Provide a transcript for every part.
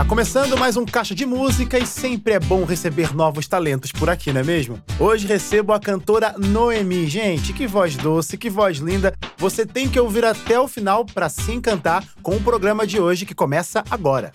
Tá começando mais um Caixa de Música e sempre é bom receber novos talentos por aqui, não é mesmo? Hoje recebo a cantora Noemi. Gente, que voz doce, que voz linda. Você tem que ouvir até o final para se encantar com o programa de hoje que começa agora.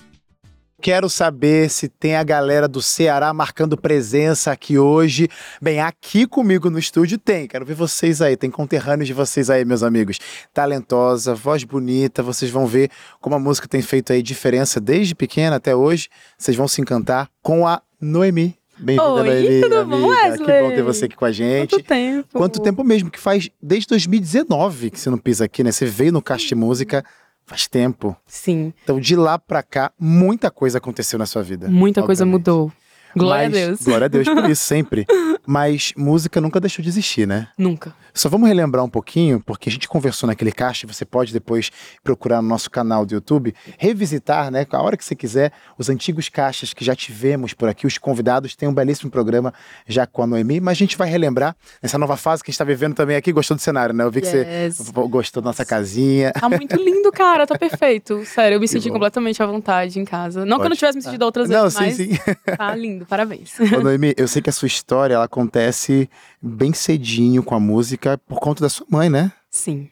Quero saber se tem a galera do Ceará marcando presença aqui hoje. Bem, aqui comigo no estúdio tem. Quero ver vocês aí. Tem conterrâneos de vocês aí, meus amigos. Talentosa, voz bonita. Vocês vão ver como a música tem feito aí diferença desde pequena até hoje. Vocês vão se encantar com a Noemi. Bem-vinda, Noemi. Tudo amiga. bom, Wesley? Que bom ter você aqui com a gente. Quanto tempo? Quanto tempo mesmo? Que faz desde 2019 que você não pisa aqui, né? Você veio no de Música faz tempo. Sim, Então, de lá pra cá, muita coisa aconteceu na sua vida. muita coisa obviamente. mudou. Glória Mas- a Deus. Glória a Deus por isso, sempre. Mas música nunca deixou de existir, né? Nunca. Só vamos relembrar um pouquinho, porque a gente conversou naquele caixa, você pode depois procurar no nosso canal do YouTube, revisitar, né, a hora que você quiser, os antigos caixas que já tivemos por aqui, os convidados, tem um belíssimo programa já com a Noemi, mas a gente vai relembrar nessa nova fase que a gente está vivendo também aqui, gostou do cenário, né? Eu vi que Yes. você gostou da nossa casinha. Tá muito lindo, cara. Tá perfeito. Sério, eu me senti bom. completamente à vontade em casa. Não que eu não tivesse me sentido outras Não, vezes, sim, mas sim. tá lindo. Parabéns. Ô, Noemi, eu sei que a sua história ela acontece bem cedinho com a música por conta da sua mãe, né? Sim.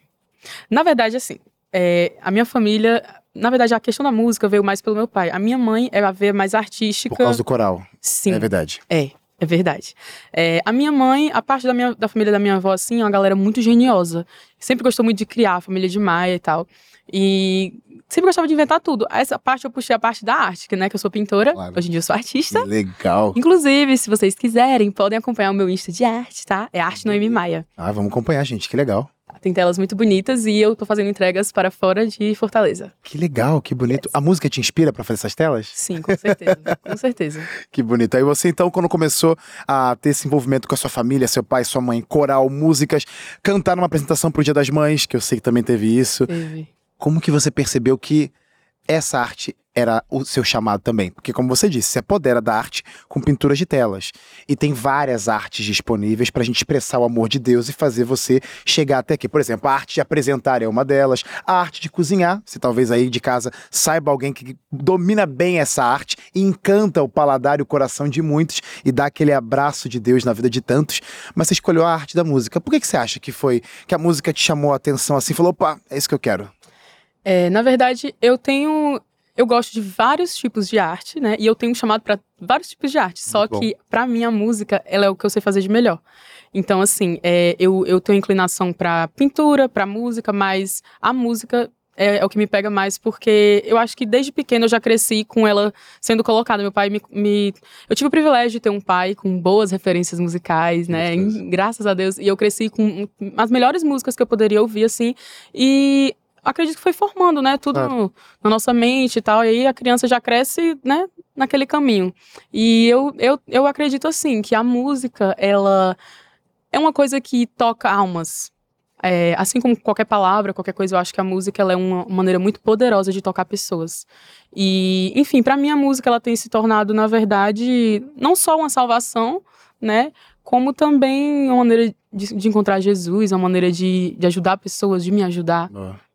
Na verdade, assim, é, a minha família... Na verdade, a questão da música veio mais pelo meu pai. A minha mãe é a ver mais artística. Por causa do coral. Sim. É verdade. É, é verdade. É, a minha mãe, a parte da, minha, da família da minha avó, assim, é uma galera muito geniosa. Sempre gostou muito de criar, família de Maia e tal. E sempre gostava de inventar tudo. Essa parte eu puxei a parte da arte, que, né, que eu sou pintora. Claro. Hoje em dia eu sou artista. Legal. Inclusive, se vocês quiserem, podem acompanhar o meu Insta de arte, tá? É Arte Noemi Maia. Ah, vamos acompanhar, gente. Que legal. Tem telas muito bonitas e eu tô fazendo entregas para fora de Fortaleza. Que legal, que bonito. A música te inspira pra fazer essas telas? Sim, com certeza. com certeza. Que bonito. Aí você, então, quando começou a ter esse envolvimento com a sua família, seu pai, sua mãe, coral, músicas, cantar numa apresentação pro Dia das Mães, que eu sei que também teve isso. Teve. Como que você percebeu que essa arte era o seu chamado também? Porque, como você disse, se apodera da arte com pinturas de telas. E tem várias artes disponíveis pra gente expressar o amor de Deus e fazer você chegar até aqui. Por exemplo, a arte de apresentar é uma delas. A arte de cozinhar, se talvez aí de casa saiba alguém que domina bem essa arte e encanta o paladar e o coração de muitos e dá aquele abraço de Deus na vida de tantos. Mas você escolheu a arte da música. Por que, que você acha que foi que a música te chamou a atenção assim? Falou, opa, é isso que eu quero. É, na verdade, eu tenho. Eu gosto de vários tipos de arte, né? E eu tenho um chamado para vários tipos de arte. Só Muito que, pra mim, a música, ela é o que eu sei fazer de melhor. Então, assim, é, eu, eu tenho inclinação pra pintura, pra música, mas a música é, é o que me pega mais, porque eu acho que desde pequena eu já cresci com ela sendo colocada. Meu pai me. me- eu tive o privilégio de ter um pai com boas referências musicais, né? Graças a Deus. E eu cresci com as melhores músicas que eu poderia ouvir, assim. E acredito que foi formando, né? Tudo no- na nossa mente e tal. E aí a criança já cresce, né? Naquele caminho. E eu, eu, eu acredito, assim, que a música, ela é uma coisa que toca almas. É, assim como qualquer palavra, qualquer coisa, eu acho que a música ela é uma maneira muito poderosa de tocar pessoas. E, enfim, pra mim a música ela tem se tornado, na verdade, não só uma salvação, né? Como também uma maneira de, de encontrar Jesus, uma maneira de, de ajudar pessoas, de me ajudar,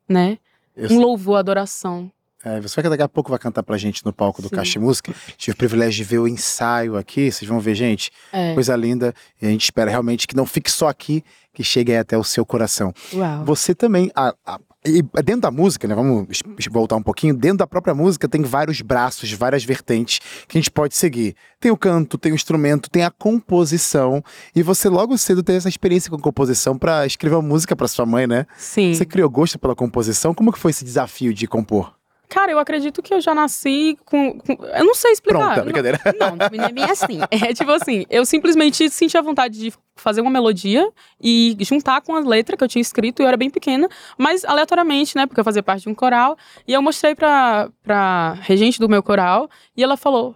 né? Eu Um louvor, adoração. É, você vai que daqui a pouco vai cantar pra gente no palco do Sim. Caixa Música. Tive o privilégio de ver o ensaio aqui, vocês vão ver, gente. É. Coisa linda. E a gente espera realmente que não fique só aqui, que chegue aí até o seu coração. Uau. Você também. a- a- e dentro da música, né? Vamos voltar um pouquinho. Dentro da própria música tem vários braços, várias vertentes que a gente pode seguir. Tem o canto, tem o instrumento, tem a composição. E você logo cedo teve essa experiência com composição pra escrever uma música pra sua mãe, né? Sim. Você criou gosto pela composição. Como que foi esse desafio de compor? Cara, eu acredito que eu já nasci com. com- eu não sei explicar. Pronta, Não- brincadeira. Não, não é bem assim. É tipo assim, eu simplesmente senti a vontade de fazer uma melodia e juntar com a letra que eu tinha escrito, eu era bem pequena, mas aleatoriamente, né, porque eu fazia parte de um coral, e eu mostrei pra, pra regente do meu coral, e ela falou,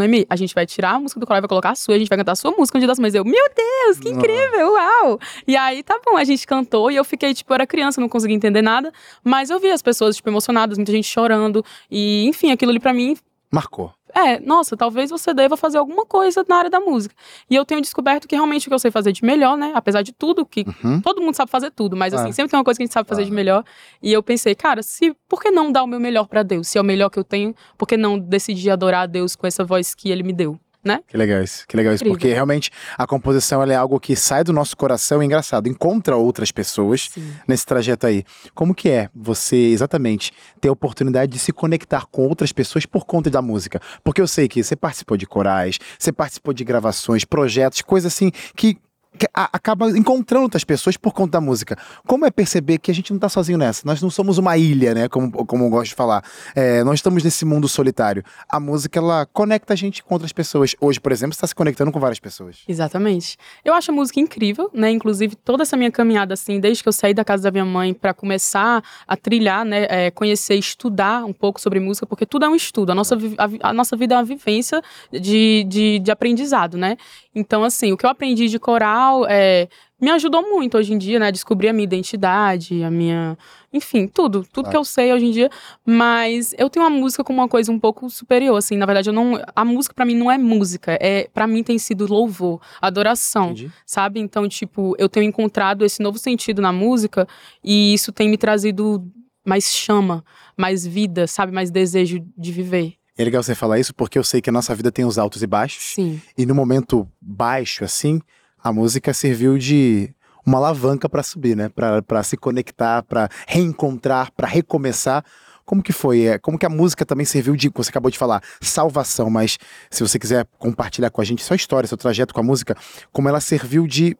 Noemi, a gente vai tirar a música do coral e vai colocar a sua, a gente vai cantar a sua música no Dia das Mães. Eu, meu Deus, que incrível, uau! E aí, tá bom, a gente cantou, e eu fiquei, tipo, eu era criança, não conseguia entender nada, mas eu vi as pessoas, tipo, emocionadas, muita gente chorando, e enfim, aquilo ali pra mim Marcou. É, nossa, talvez você deva fazer alguma coisa na área da música. E eu tenho descoberto que realmente o que eu sei fazer de melhor, né? Apesar de tudo, que Uhum. todo mundo sabe fazer tudo, mas assim, Claro. sempre tem uma coisa que a gente sabe fazer de Claro. melhor. E eu pensei, cara, se por que não dar o meu melhor pra Deus? Se é o melhor que eu tenho, por que não decidir adorar a Deus com essa voz que ele me deu, né? Que legal isso, que legal isso, Incrível. porque realmente a composição é algo que sai do nosso coração, é engraçado, encontra outras pessoas Sim. nesse trajeto aí. Como que é você exatamente ter a oportunidade de se conectar com outras pessoas por conta da música? Porque eu sei que você participou de corais, você participou de gravações, projetos, coisas assim que acaba encontrando outras pessoas por conta da música. Como é perceber que a gente não tá sozinho nessa? Nós não somos uma ilha, né? Como, como eu gosto de falar. É, nós estamos nesse mundo solitário. A música, ela conecta a gente com outras pessoas. Hoje, por exemplo, está se conectando com várias pessoas. Exatamente. Eu acho a música incrível, né? Inclusive, toda essa minha caminhada, assim, desde que eu saí da casa da minha mãe para começar a trilhar, né? é, conhecer, estudar um pouco sobre música, porque tudo é um estudo. A nossa, a, a nossa vida é uma vivência de, de, de aprendizado, né? Então, assim, o que eu aprendi de coral é, me ajudou muito hoje em dia, né? Descobrir a minha identidade, a minha. Enfim, tudo. Tudo Claro. que eu sei hoje em dia. Mas eu tenho a música como uma coisa um pouco superior, assim. Na verdade, eu não. A música pra mim não é música. É, para mim tem sido louvor, adoração Entendi. sabe? Então, tipo, eu tenho encontrado esse novo sentido na música e isso tem me trazido mais chama, mais vida, sabe? Mais desejo de viver. É legal você falar isso porque eu sei que a nossa vida tem os altos e baixos. Sim, E no momento baixo, assim, a música serviu de uma alavanca para subir, né? Para se conectar, para reencontrar, para recomeçar. Como que foi? É, Como que a música também serviu de, você acabou de falar, salvação, mas se você quiser compartilhar com a gente sua história, seu trajeto com a música, como ela serviu de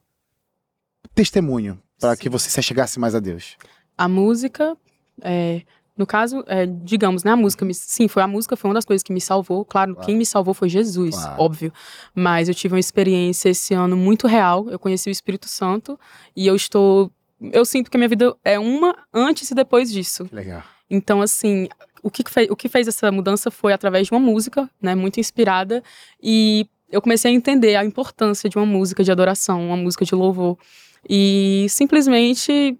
testemunho para que você se chegasse mais a Deus. a música, é, no caso, é, digamos, né? A música, me, sim, foi a música, foi uma das coisas que me salvou. Claro, Claro. quem me salvou foi Jesus, Claro. óbvio. Mas eu tive uma experiência esse ano muito real. Eu conheci o Espírito Santo e eu estou. Eu sinto que a minha vida é uma antes e depois disso. Que legal. Então, assim, o que, fez, o que fez essa mudança foi através de uma música, né, muito inspirada, e eu comecei a entender a importância de uma música de adoração, uma música de louvor. E simplesmente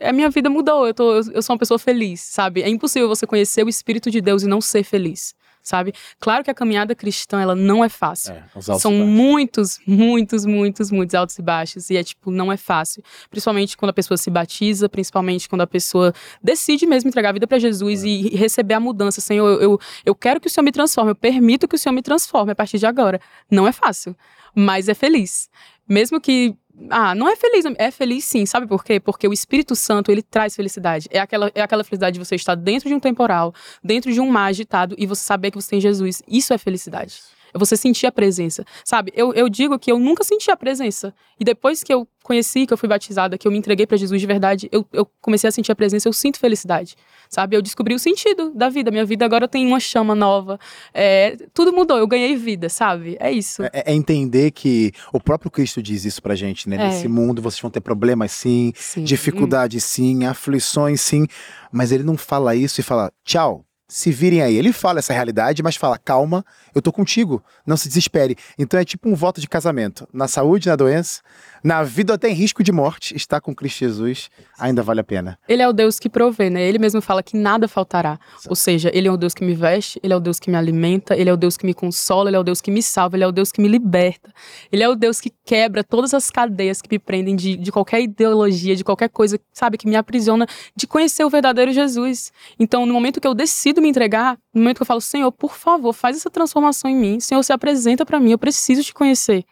a minha vida mudou. Eu, tô, eu, eu sou uma pessoa feliz, sabe? É impossível você conhecer o Espírito de Deus e não ser feliz, sabe? Claro que a caminhada cristã, ela não é fácil. É, São muitos, muitos, muitos, muitos altos e baixos. E é tipo, não é fácil. Principalmente quando a pessoa se batiza, principalmente quando a pessoa decide mesmo entregar a vida para Jesus e receber a mudança. Senhor, eu, eu, eu quero que o Senhor me transforme, eu permito que o Senhor me transforme a partir de agora. Não é fácil, mas é feliz. Mesmo que. Ah, não é feliz, é feliz sim, sabe por quê? Porque o Espírito Santo, ele traz felicidade. É aquela, é aquela felicidade de você estar dentro de um temporal, dentro de um mar agitado e você saber que você tem Jesus. Isso é felicidade. É você sentir a presença. Sabe, eu, eu digo que eu nunca senti a presença. E depois que eu conheci, que eu fui batizada, que eu me entreguei para Jesus de verdade, eu, eu comecei a sentir a presença, eu sinto felicidade. Sabe, eu descobri o sentido da vida. Minha vida agora tem uma chama nova. É, tudo mudou, eu ganhei vida, sabe? É isso. É, é entender que o próprio Cristo diz isso pra gente, né? É. Nesse mundo vocês vão ter problemas sim, Sim. dificuldades sim, aflições sim, mas ele não fala isso e fala tchau. Se virem aí. Ele fala essa realidade, mas fala: calma, eu tô contigo, não se desespere. Então é tipo um voto de casamento. Na saúde, na doença, na vida até em risco de morte, estar com Cristo Jesus ainda vale a pena. Ele é o Deus que provê, né? Ele mesmo fala que nada faltará. Ou seja, ele é o Deus que me veste, ele é o Deus que me alimenta, ele é o Deus que me consola, ele é o Deus que me salva, ele é o Deus que me liberta. Ele é o Deus que quebra todas as cadeias que me prendem de, de qualquer ideologia, de qualquer coisa, sabe, que me aprisiona de conhecer o verdadeiro Jesus. Então, no momento que eu decido me entregar, no momento que eu falo, Senhor, por favor, faz essa transformação em mim. Senhor, se apresenta pra mim, eu preciso te conhecer.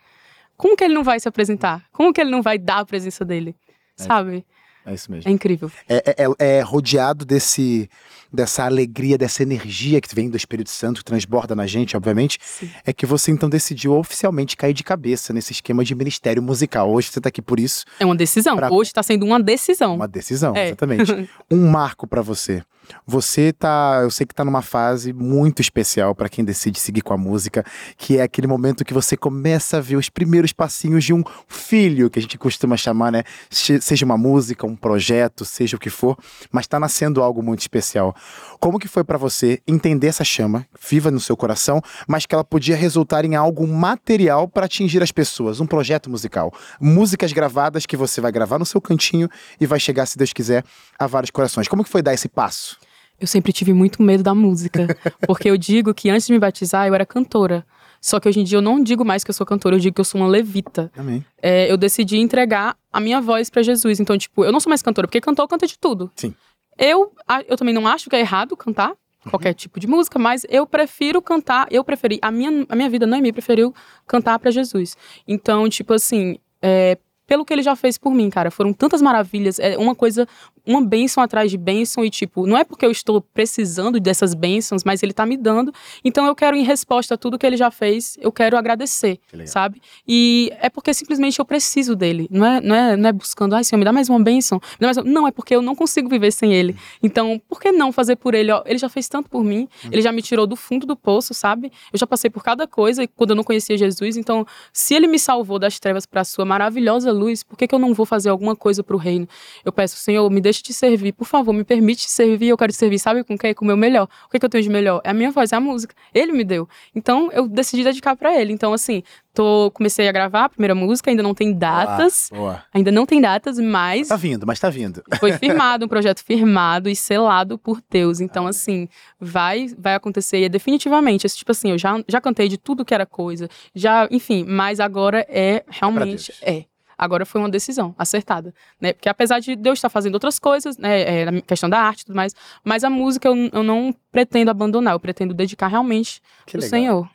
Como que ele não vai se apresentar? Como que ele não vai dar a presença dele? É. Sabe? É isso mesmo. É incrível. é, é- é rodeado desse, dessa alegria, dessa energia que vem do Espírito Santo, que transborda na gente, obviamente, Sim. é que você então decidiu oficialmente cair de cabeça nesse esquema de ministério musical. Hoje você tá aqui por isso, É uma decisão. Pra- Hoje tá sendo uma decisão. uma decisão, É. exatamente. Um marco pra você. Você tá, eu sei que tá numa fase muito especial pra quem decide seguir com a música, que é aquele momento que você começa a ver os primeiros passinhos de um filho, que a gente costuma chamar, né? Se- Seja uma música, um projeto, seja o que for, mas tá nascendo algo muito especial. Como que foi pra você entender essa chama, viva no seu coração, mas que ela podia resultar em algo material pra atingir as pessoas, um projeto musical, músicas gravadas que você vai gravar no seu cantinho e vai chegar, se Deus quiser, a vários corações. Como que foi dar esse passo? Eu sempre tive muito medo da música, porque eu digo que antes de me batizar eu era cantora. Só que hoje em dia eu não digo mais que eu sou cantora, eu digo que eu sou uma levita. Amém. É, eu decidi entregar a minha voz para Jesus. Então, tipo, eu não sou mais cantora, porque cantor canta de tudo. Sim. Eu, eu também não acho que é errado cantar qualquer tipo de música, mas eu prefiro cantar, eu preferi, a minha, a minha vida, não é minha, preferiu cantar para Jesus. Então, tipo assim, é, pelo que ele já fez por mim, cara, foram tantas maravilhas, é uma coisa uma bênção atrás de bênção e, tipo, não é porque eu estou precisando dessas bênçãos, mas ele tá me dando. Então eu quero, em resposta a tudo que ele já fez, eu quero agradecer, sabe? E é porque simplesmente eu preciso dele. Não é, não é, não é buscando, ai, Senhor, me dá mais uma bênção. Mais uma... Não, é porque eu não consigo viver sem ele. Então, por que não fazer por ele? Ó, ele já fez tanto por mim, ele já me tirou do fundo do poço, sabe? Eu já passei por cada coisa quando eu não conhecia Jesus. Então, se ele me salvou das trevas para a sua maravilhosa luz, por que, que eu não vou fazer alguma coisa para o reino? Eu peço, Senhor, me deixe te servir. Por favor, me permite te servir. Eu quero servir, sabe com quem? Com o meu melhor. O que, que eu tenho de melhor? É a minha voz, é a música. Ele me deu. Então, eu decidi dedicar para ele. Então, assim, tô, comecei a gravar a primeira música, ainda não tem datas. Boa, boa. Ainda não tem datas, mas. Tá vindo, mas tá vindo. Foi firmado, um projeto firmado e selado por Deus. Então, assim, vai vai acontecer e é definitivamente. Tipo assim, eu já, já cantei de tudo que era coisa. Já, enfim, mas agora é realmente. É. Agora foi uma decisão acertada, né? Porque apesar de Deus estar fazendo outras coisas, né, é, na questão da arte e tudo mais, mas a música eu, eu não pretendo abandonar, eu pretendo dedicar realmente ao Senhor.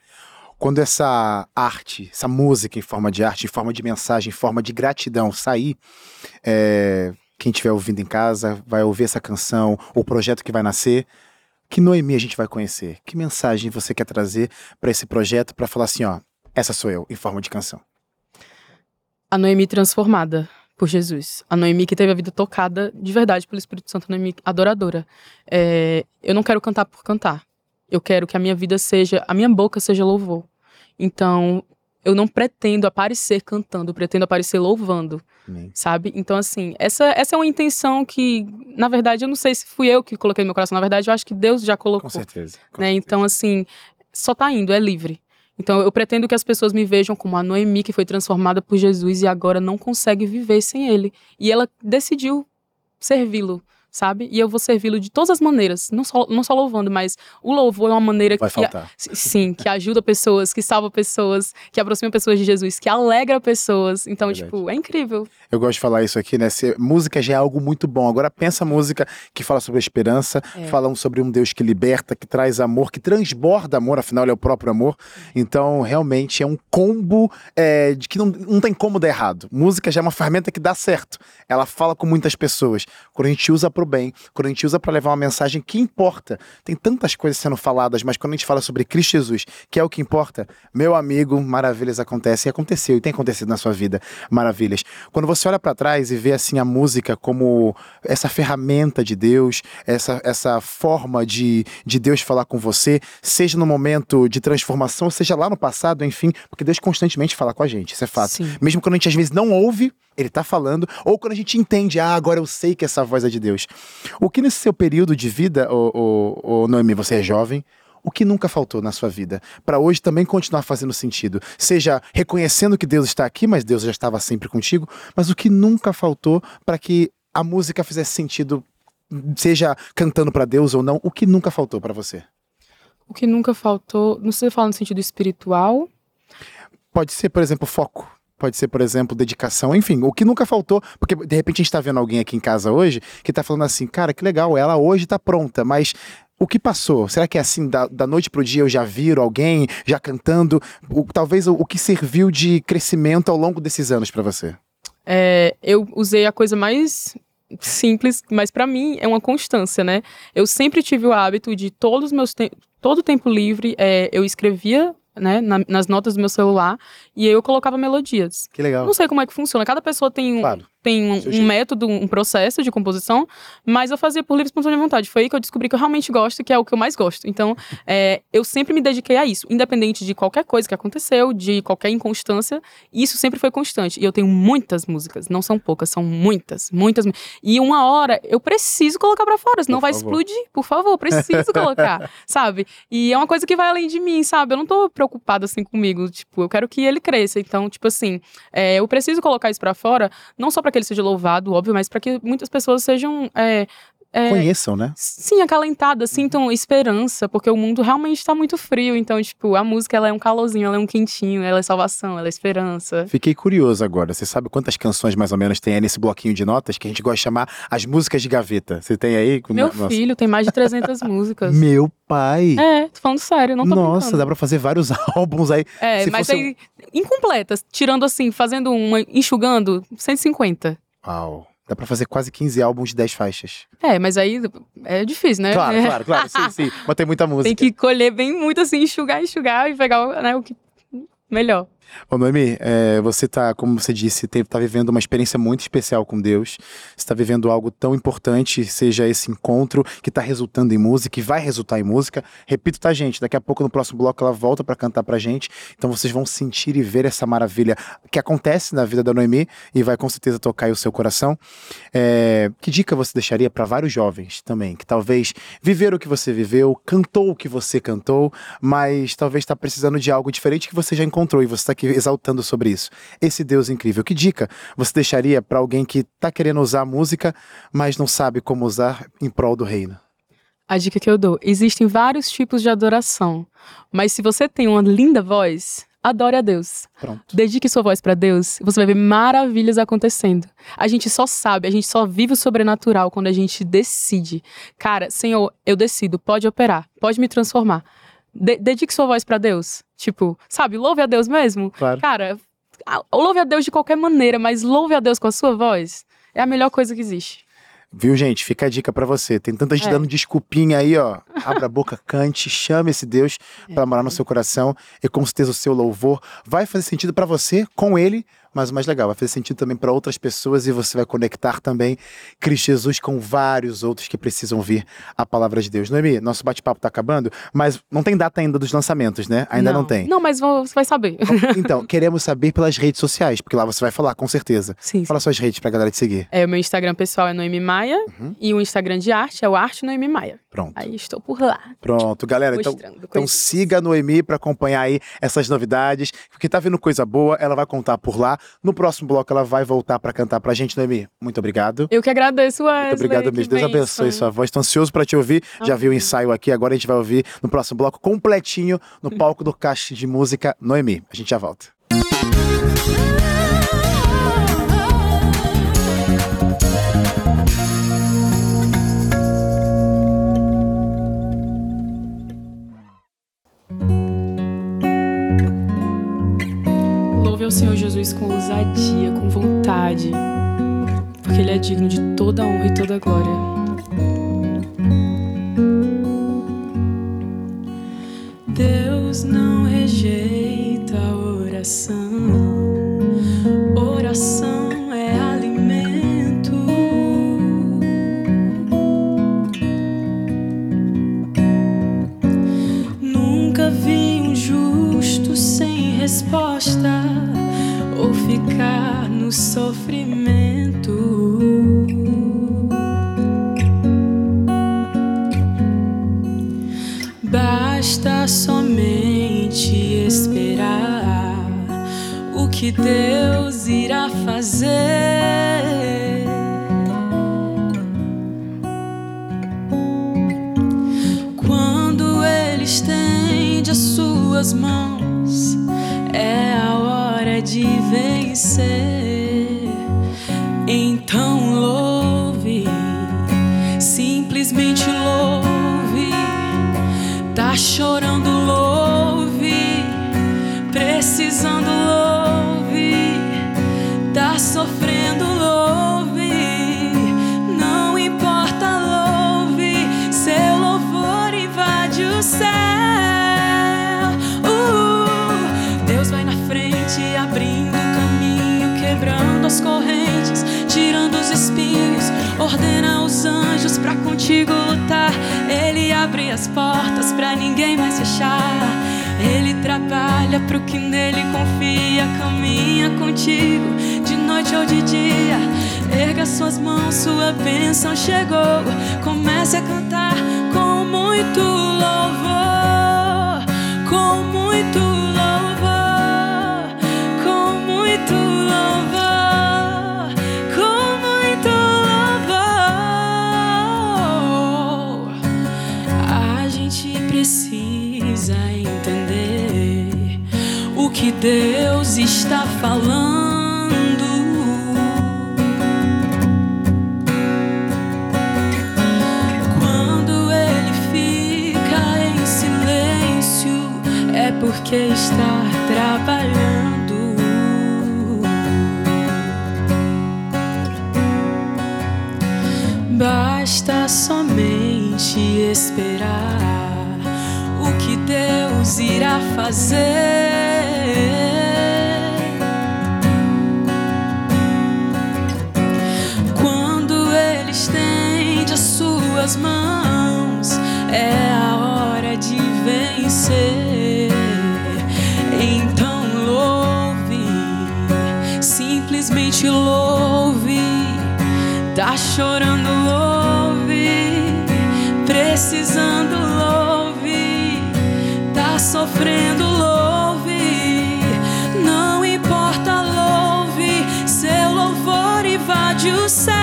Quando essa arte, essa música em forma de arte, em forma de mensagem, em forma de gratidão sair, é, quem estiver ouvindo em casa vai ouvir essa canção, o projeto que vai nascer, que Noemi a gente vai conhecer? Que mensagem você quer trazer para esse projeto para falar assim, ó, essa sou eu, em forma de canção? A Noemi transformada por Jesus. A Noemi que teve a vida tocada de verdade pelo Espírito Santo, a Noemi adoradora. É, eu não quero cantar por cantar. Eu quero que a minha vida seja, a minha boca seja louvor. Então, eu não pretendo aparecer cantando, eu pretendo aparecer louvando, Amém. sabe? Então, assim, essa, essa é uma intenção que, na verdade, eu não sei se fui eu que coloquei no meu coração, na verdade, eu acho que Deus já colocou. Com certeza. Com né? Certeza. Então, assim, só tá indo, é livre. Então eu pretendo que as pessoas me vejam como a Noemi que foi transformada por Jesus e agora não consegue viver sem ele. E ela decidiu servi-lo sabe? E eu vou servi-lo de todas as maneiras, não só, não só louvando, mas o louvor é uma maneira Vai que faltar. sim, que ajuda pessoas, que salva pessoas, que aproxima pessoas de Jesus, que alegra pessoas. Então, Verdade. tipo, é incrível. Eu gosto de falar isso aqui, né? Se, música já é algo muito bom. Agora pensa música que fala sobre a esperança, é. falam sobre um Deus que liberta, que traz amor, que transborda amor, afinal ele é o próprio amor. Então, realmente é um combo é, de que não, não tem como dar errado. Música já é uma ferramenta que dá certo. Ela fala com muitas pessoas. Quando a gente usa bem, quando a gente usa para levar uma mensagem que importa. Tem tantas coisas sendo faladas, mas quando a gente fala sobre Cristo Jesus, que é o que importa, meu amigo, maravilhas acontecem e aconteceu e tem acontecido na sua vida, maravilhas. Quando você olha para trás e vê assim a música como essa ferramenta de Deus, essa, essa forma de, de Deus falar com você, seja no momento de transformação, seja lá no passado, enfim, porque Deus constantemente fala com a gente, isso é fato. Sim. Mesmo quando a gente às vezes não ouve, ele está falando, ou quando a gente entende, ah, agora eu sei que essa voz é de Deus. O que nesse seu período de vida, ô, ô, ô Noemi, você é jovem, o que nunca faltou na sua vida, para hoje também continuar fazendo sentido. Seja reconhecendo que Deus está aqui, mas Deus já estava sempre contigo, mas o que nunca faltou para que a música fizesse sentido, seja cantando para Deus ou não, o que nunca faltou para você? O que nunca faltou, não sei falar no sentido espiritual. Pode ser, por exemplo, foco pode ser, por exemplo, dedicação, enfim, o que nunca faltou, porque de repente a gente está vendo alguém aqui em casa hoje que está falando assim, cara, que legal, ela hoje está pronta, mas o que passou? Será que é assim, da, da noite pro dia eu já viro alguém já cantando? O, talvez o, o, que serviu de crescimento ao longo desses anos para você? É, eu usei a coisa mais simples, mas para mim é uma constância, né? Eu sempre tive o hábito de todos os meus todo o tempo livre, é, eu escrevia né, na, nas notas do meu celular, e aí eu colocava melodias. Que legal. Não sei como é que funciona, cada pessoa tem, claro. Tem um, um método, um processo de composição, mas eu fazia por livre espontânea vontade. Foi aí que eu descobri que eu realmente gosto, que é o que eu mais gosto. Então, é, eu sempre me dediquei a isso, independente de qualquer coisa que aconteceu, de qualquer inconstância, isso sempre foi constante. E eu tenho muitas músicas, não são poucas, são muitas, muitas. E uma hora eu preciso colocar para fora, senão por vai favor. explodir. Por favor, preciso colocar, sabe? E é uma coisa que vai além de mim, sabe? Eu não tô preocupado assim comigo. Tipo, eu quero que ele cresça. Então, tipo assim, é, eu preciso colocar isso para fora, não só para que ele seja louvado, óbvio, mas para que muitas pessoas sejam. É, é, conheçam, né? Sim, acalentada, sintam esperança, porque o mundo realmente está muito frio. Então, tipo, a música ela é um calorzinho, ela é um quentinho, ela é salvação, ela é esperança. Fiquei curioso agora. Você sabe quantas canções mais ou menos tem aí nesse bloquinho de notas que a gente gosta de chamar as músicas de gaveta? Você tem aí? Meu Nossa. filho tem mais de 300 músicas. Meu pai! É, tô falando sério, não tô Nossa, brincando. dá pra fazer vários álbuns aí. É, mas aí, incompletas, tirando assim, fazendo uma, enxugando, 150. Uau. Dá pra fazer quase 15 álbuns de 10 faixas. É, mas aí é difícil, né? Claro, claro, claro. Sim, sim. Mas tem muita música. Tem que colher bem muito assim, enxugar, enxugar e pegar né, o que melhor. Ô, Noemi, é, você tá, como você disse, tem, tá vivendo uma experiência muito especial com Deus. Você está vivendo algo tão importante, seja esse encontro que está resultando em música, que vai resultar em música. Repito, tá, gente? Daqui a pouco, no próximo bloco, ela volta para cantar pra gente. Então vocês vão sentir e ver essa maravilha que acontece na vida da Noemi e vai com certeza tocar o seu coração. É, que dica você deixaria para vários jovens também, que talvez viveram o que você viveu, cantou o que você cantou, mas talvez está precisando de algo diferente que você já encontrou e você está aqui exaltando sobre isso. Esse Deus incrível. Que dica você deixaria para alguém que está querendo usar a música, mas não sabe como usar em prol do reino? A dica que eu dou: existem vários tipos de adoração, mas se você tem uma linda voz, adore a Deus. Pronto. Dedique sua voz para Deus, você vai ver maravilhas acontecendo. A gente só sabe, a gente só vive o sobrenatural quando a gente decide. Cara, Senhor, eu decido, pode operar, pode me transformar. De dedique sua voz para Deus. Tipo, sabe, louve a Deus mesmo. Claro. Cara, louve a Deus de qualquer maneira, mas louve a Deus com a sua voz. É a melhor coisa que existe. Viu, gente? Fica a dica para você. Tem tanta gente É. dando desculpinha aí, ó. Abra a boca, cante, chame esse Deus para morar no seu coração e com certeza o seu louvor vai fazer sentido para você com ele, mas o mais legal, vai fazer sentido também para outras pessoas e você vai conectar também Cristo Jesus com vários outros que precisam ouvir a palavra de Deus. Noemi, nosso bate-papo tá acabando, mas não tem data ainda dos lançamentos, né? Ainda não, tem. Não, mas você vai saber. Então, queremos saber pelas redes sociais, porque lá você vai falar, com certeza. Sim, sim. Fala suas redes pra galera te seguir. É, o meu Instagram pessoal é Noemi Maia Uhum. e o Instagram de arte é o Arte Noemi Maia. Pronto. Aí estou por lá. Pronto, galera. Então, Então siga a Noemi para acompanhar aí essas novidades, porque tá vindo coisa boa, ela vai contar por lá. No próximo bloco ela vai voltar para cantar pra gente, Noemi. Muito obrigado. Eu que agradeço, Wesley. Muito obrigado mesmo. Deus abençoe sua voz. Tô ansioso para te ouvir. Já vi o ensaio aqui, agora a gente vai ouvir no próximo bloco completinho no palco do Caixa de Música Noemi. A gente já volta. Ao Senhor Jesus com ousadia, com vontade, porque Ele é digno de toda honra e toda glória. Sofrimento. Basta somente esperar o que Deus irá fazer. Quando Ele estende as suas mãos, é a hora de vencer. Então louve, simplesmente louve. Tá chorando, Ordena os anjos pra contigo lutar. Ele abre as portas pra ninguém mais fechar. Ele trabalha pro que nele confia, caminha contigo de noite ou de dia. Erga suas mãos, sua bênção chegou. Comece a cantar com muito louvor, com muito louvor, precisa entender o que Deus está falando. Quando ele fica em silêncio, é porque está trabalhando. Basta somente esperar Deus irá fazer. Quando Ele estende as suas mãos, é a hora de vencer. Então louve, simplesmente louve. Tá chorando, louve. Precisando, sofrendo, louve. Não importa, louve. Seu louvor invade o céu.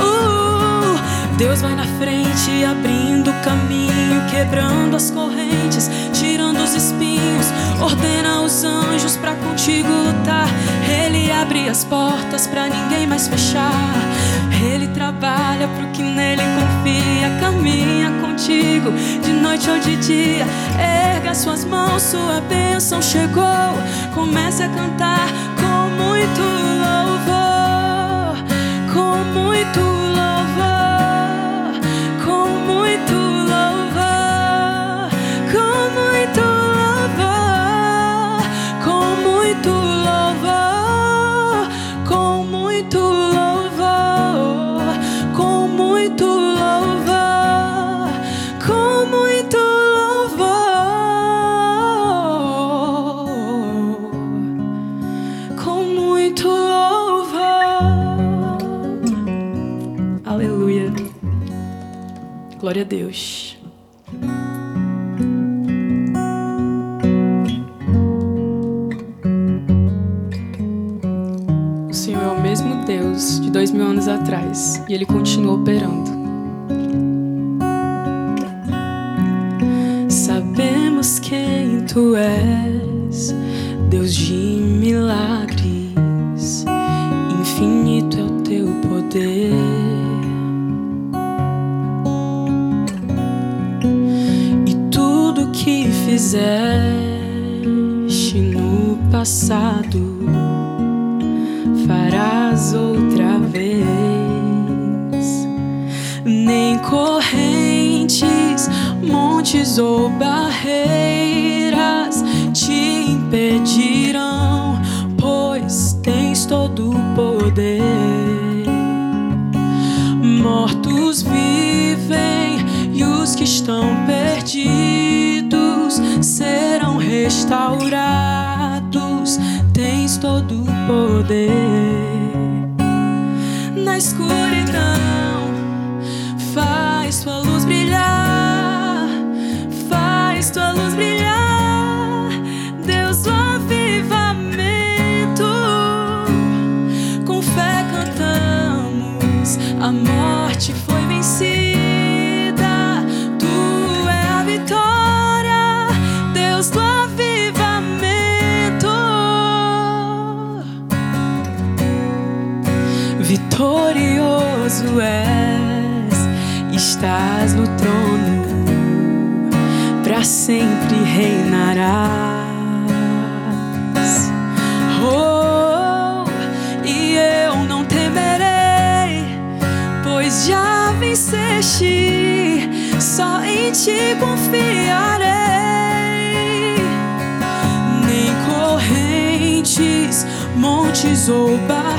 Uh, Deus vai na frente, abrindo o caminho, quebrando as correntes, tirando os espinhos. Ordena os anjos pra contigo lutar. Ele abre as portas pra ninguém mais fechar. Ele trabalha pro que nele confia. Caminha contigo de noite ou de dia. Erga suas mãos, sua bênção chegou. Comece a cantar com muito louvor. Com muito louvor. Deus. O Senhor é o mesmo Deus de dois mil anos atrás e Ele continua operando. Sabemos quem tu és, Deus de milagres, fizeste no passado, farás outra vez. Nem correntes, montes ou barreiras restaurados. Tens todo o poder na escuridão. Faz tua luz brilhar, faz tua luz brilhar, Deus do avivamento. Com fé cantamos, a morte foi vencida, Vitorioso és, estás no trono, para sempre reinarás. Oh, e eu não temerei, pois já venceste, só em ti confiarei nem correntes, montes ou barreiras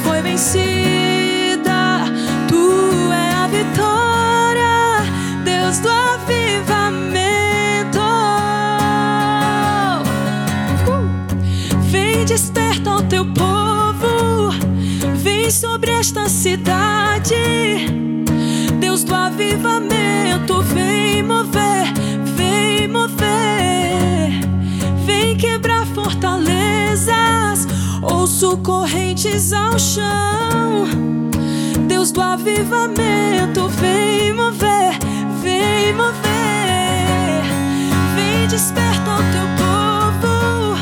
Com fé cantamos, a morte foi vencida. vitória, Deus do avivamento. Uh! Vem desperta o teu povo, vem sobre esta cidade. Deus do avivamento, vem mover, vem mover, vem quebrar fortalezas, ouço correntes ao chão. Deus do avivamento, vem mover, vem mover, vem desperta o teu povo,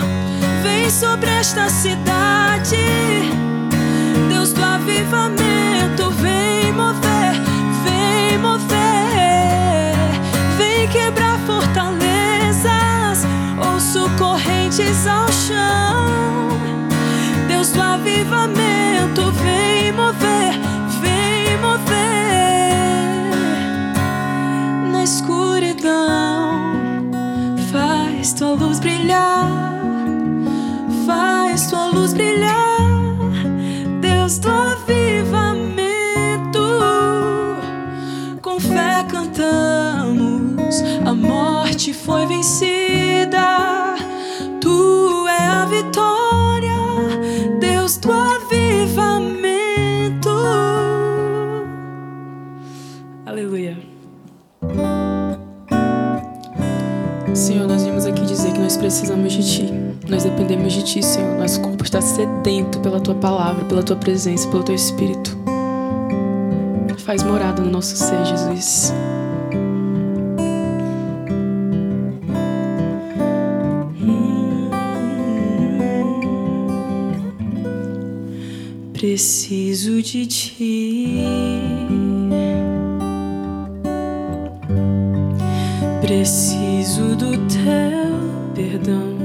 vem sobre esta cidade. Deus do avivamento, vem mover, vem mover, vem quebrar fortalezas, ouço correntes ao chão. Do avivamento, vem mover, vem mover na escuridão. Faz tua luz brilhar, faz tua luz brilhar, Deus do avivamento. Com fé cantamos, a morte foi vencida. Precisamos de Ti. Nós dependemos de Ti, Senhor. Nosso corpo está sedento pela Tua palavra, pela Tua presença, pelo Teu Espírito. Faz morada no nosso ser, Jesus. Preciso de ti. Preciso do teu perdão.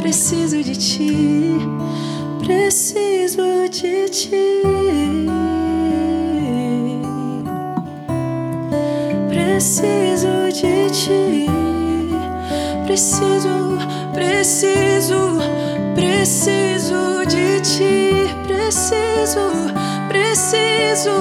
Preciso de ti, preciso de ti. Preciso de ti, preciso, preciso, preciso de ti, preciso, preciso.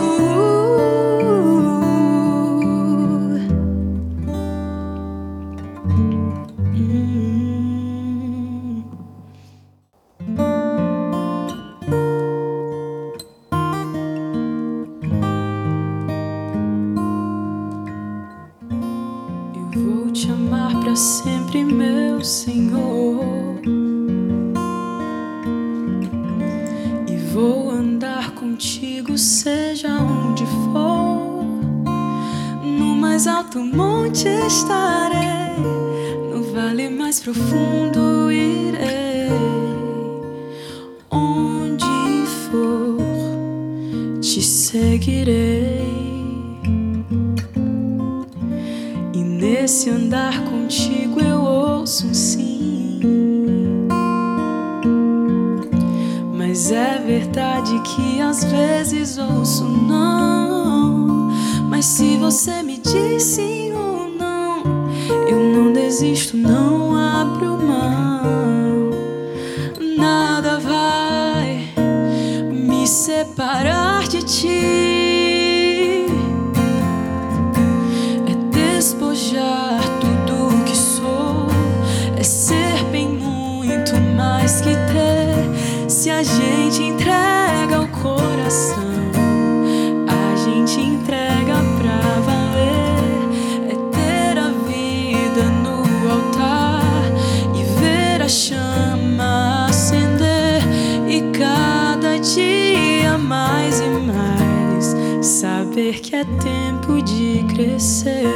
Contigo eu ouço um sim. Mas é verdade que às vezes ouço não. Mas se você me diz sim ou não, eu não desisto, não abro mão. Nada vai me separar de ti a gente entrega o coração, a gente entrega pra valer. É ter a vida no altar e ver a chama acender e cada dia mais e mais saber que é tempo de crescer.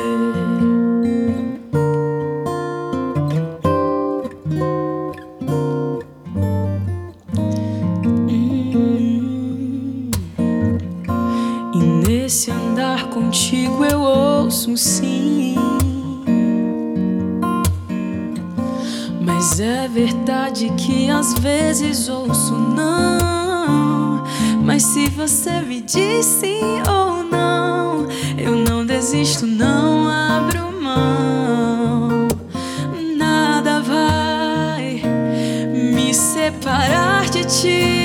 Sim. Mas é verdade que às vezes ouço não. Mas se você me diz sim ou não, eu não desisto, não abro mão. Nada vai me separar de ti.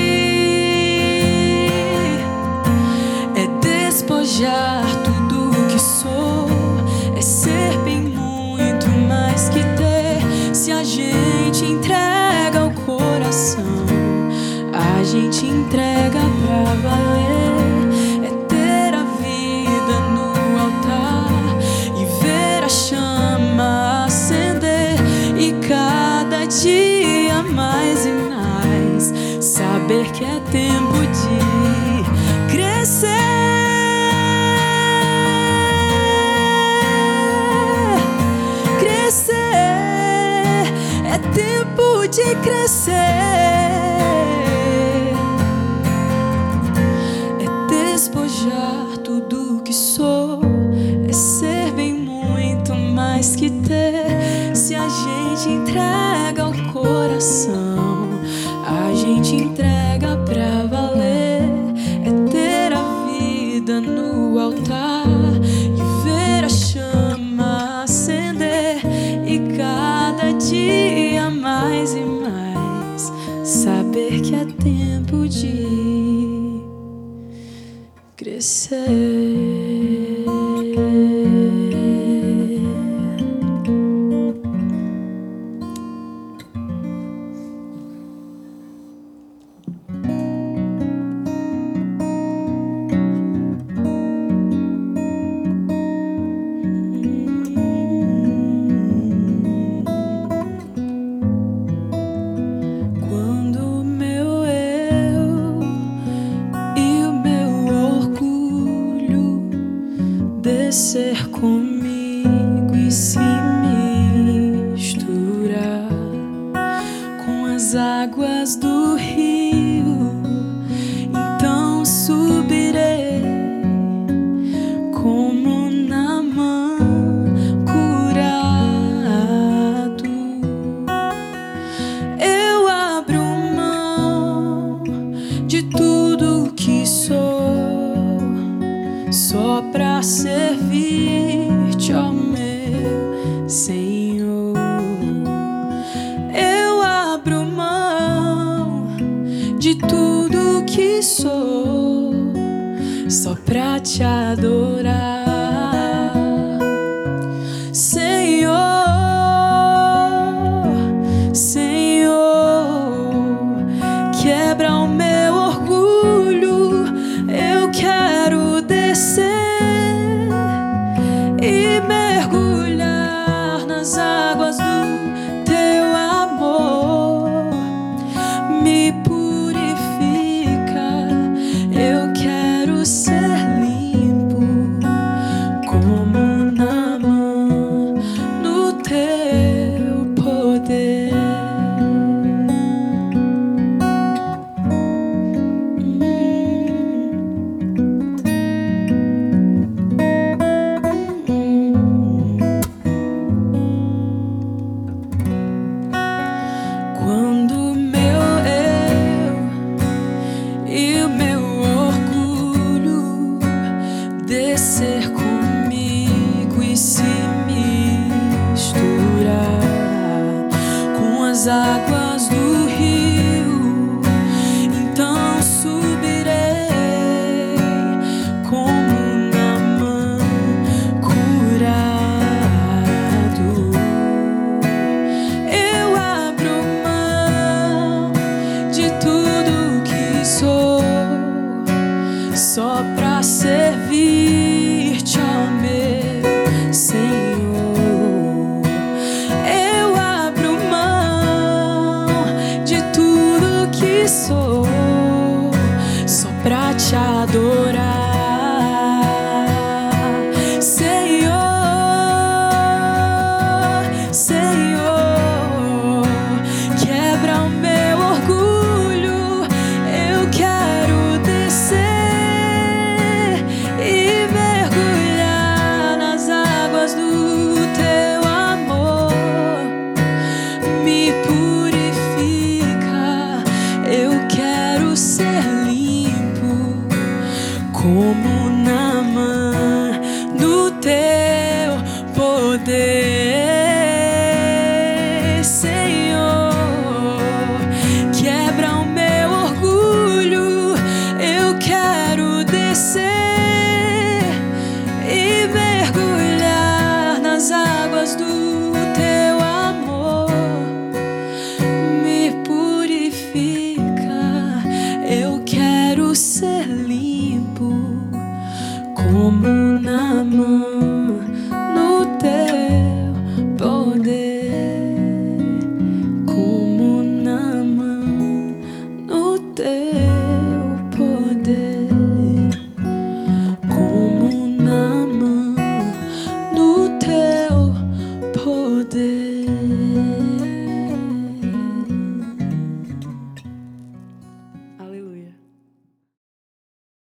É despojar é tempo de crescer. Crescer é tempo de crescer. É despojar tudo que sou, é ser bem muito mais que ter. Se a gente entrega o coração, crescer.